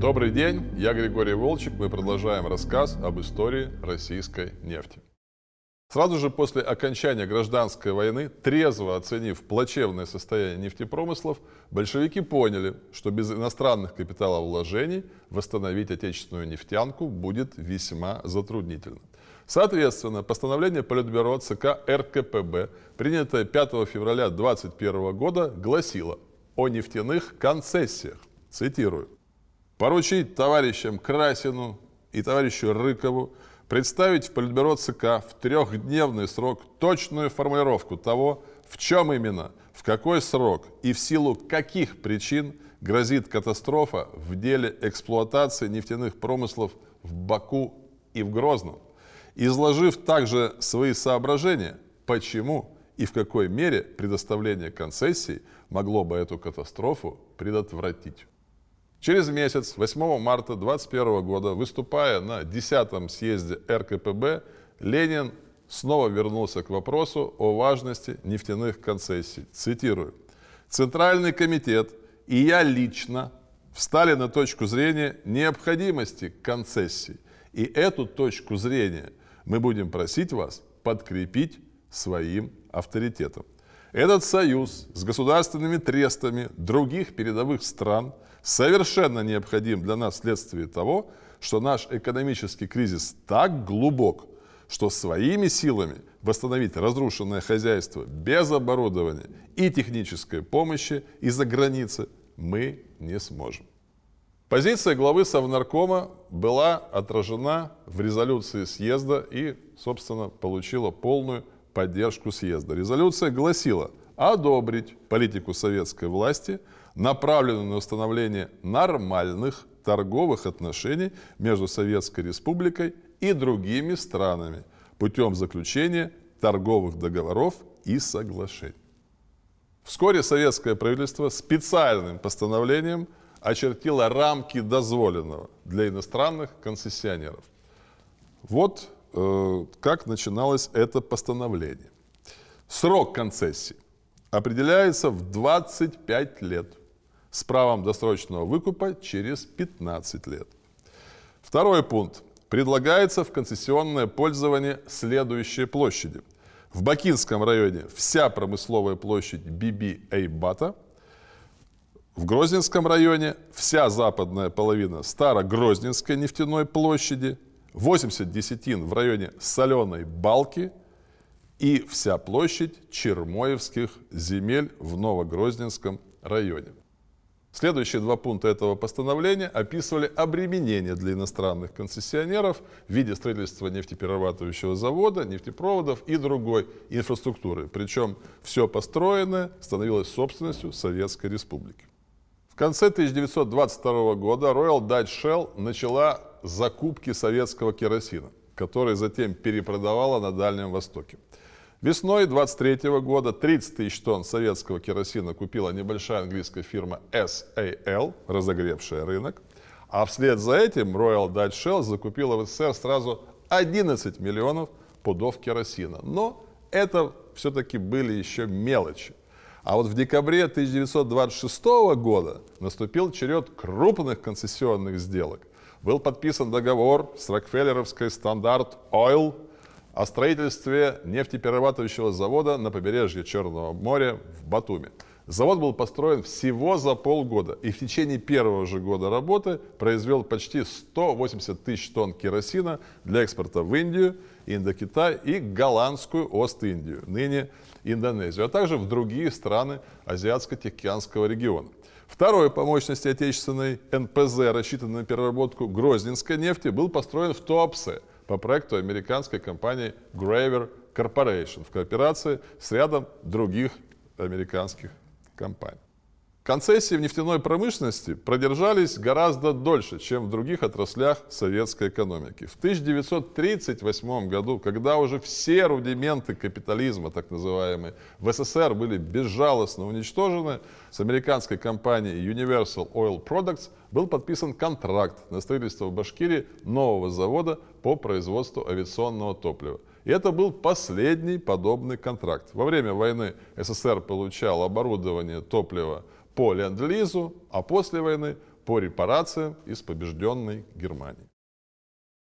Добрый день, я Григорий Волчек. Мы продолжаем рассказ об истории российской нефти. Сразу же после окончания гражданской войны, трезво оценив плачевное состояние нефтепромыслов, большевики поняли, что без иностранных капиталовложений восстановить отечественную нефтянку будет весьма затруднительно. Соответственно, постановление Политбюро ЦК РКПБ, принятое 5 февраля 2021 года, гласило о нефтяных концессиях. Цитирую поручить товарищам Красину и товарищу Рыкову представить в Политбюро ЦК в трехдневный срок точную формулировку того, в чем именно, в какой срок и в силу каких причин грозит катастрофа в деле эксплуатации нефтяных промыслов в Баку и в Грозном, изложив также свои соображения, почему и в какой мере предоставление концессий могло бы эту катастрофу предотвратить. Через месяц, 8 марта 2021 года, выступая на 10 съезде РКПБ, Ленин снова вернулся к вопросу о важности нефтяных концессий. Цитирую. «Центральный комитет и я лично встали на точку зрения необходимости концессий. И эту точку зрения мы будем просить вас подкрепить своим авторитетом. Этот союз с государственными трестами других передовых стран – совершенно необходим для нас вследствие того, что наш экономический кризис так глубок, что своими силами восстановить разрушенное хозяйство без оборудования и технической помощи из-за границы мы не сможем. Позиция главы Совнаркома была отражена в резолюции съезда и, собственно, получила полную поддержку съезда. Резолюция гласила одобрить политику советской власти – направленную на установление нормальных торговых отношений между Советской Республикой и другими странами путем заключения торговых договоров и соглашений. Вскоре советское правительство специальным постановлением очертило рамки дозволенного для иностранных концессионеров. Вот как начиналось это постановление. Срок концессии определяется в 25 лет с правом досрочного выкупа через 15 лет. Второй пункт. Предлагается в концессионное пользование следующие площади. В Бакинском районе вся промысловая площадь Биби Эйбата. В Грозненском районе вся западная половина Старогрозненской нефтяной площади. 80 десятин в районе Соленой Балки и вся площадь Чермоевских земель в Новогрозненском районе. Следующие два пункта этого постановления описывали обременение для иностранных концессионеров в виде строительства нефтеперерабатывающего завода, нефтепроводов и другой инфраструктуры. Причем все построенное становилось собственностью Советской Республики. В конце 1922 года Royal Dutch Shell начала закупки советского керосина, который затем перепродавала на Дальнем Востоке. Весной 23 года 30 тысяч тонн советского керосина купила небольшая английская фирма SAL, разогревшая рынок. А вслед за этим Royal Dutch Shell закупила в СССР сразу 11 миллионов пудов керосина. Но это все-таки были еще мелочи. А вот в декабре 1926 года наступил черед крупных концессионных сделок. Был подписан договор с Рокфеллеровской Стандарт Oil о строительстве нефтеперерабатывающего завода на побережье Черного моря в Батуме. Завод был построен всего за полгода и в течение первого же года работы произвел почти 180 тысяч тонн керосина для экспорта в Индию, Индокитай и голландскую Ост-Индию, ныне Индонезию, а также в другие страны Азиатско-Тихоокеанского региона. Второй по мощности отечественной НПЗ, рассчитанный на переработку грозненской нефти, был построен в Туапсе – по проекту американской компании Graver Corporation в кооперации с рядом других американских компаний. Концессии в нефтяной промышленности продержались гораздо дольше, чем в других отраслях советской экономики. В 1938 году, когда уже все рудименты капитализма, так называемые, в СССР были безжалостно уничтожены, с американской компанией Universal Oil Products был подписан контракт на строительство в Башкирии нового завода по производству авиационного топлива. И это был последний подобный контракт. Во время войны СССР получал оборудование, топливо по ленд-лизу, а после войны по репарациям из побежденной Германии.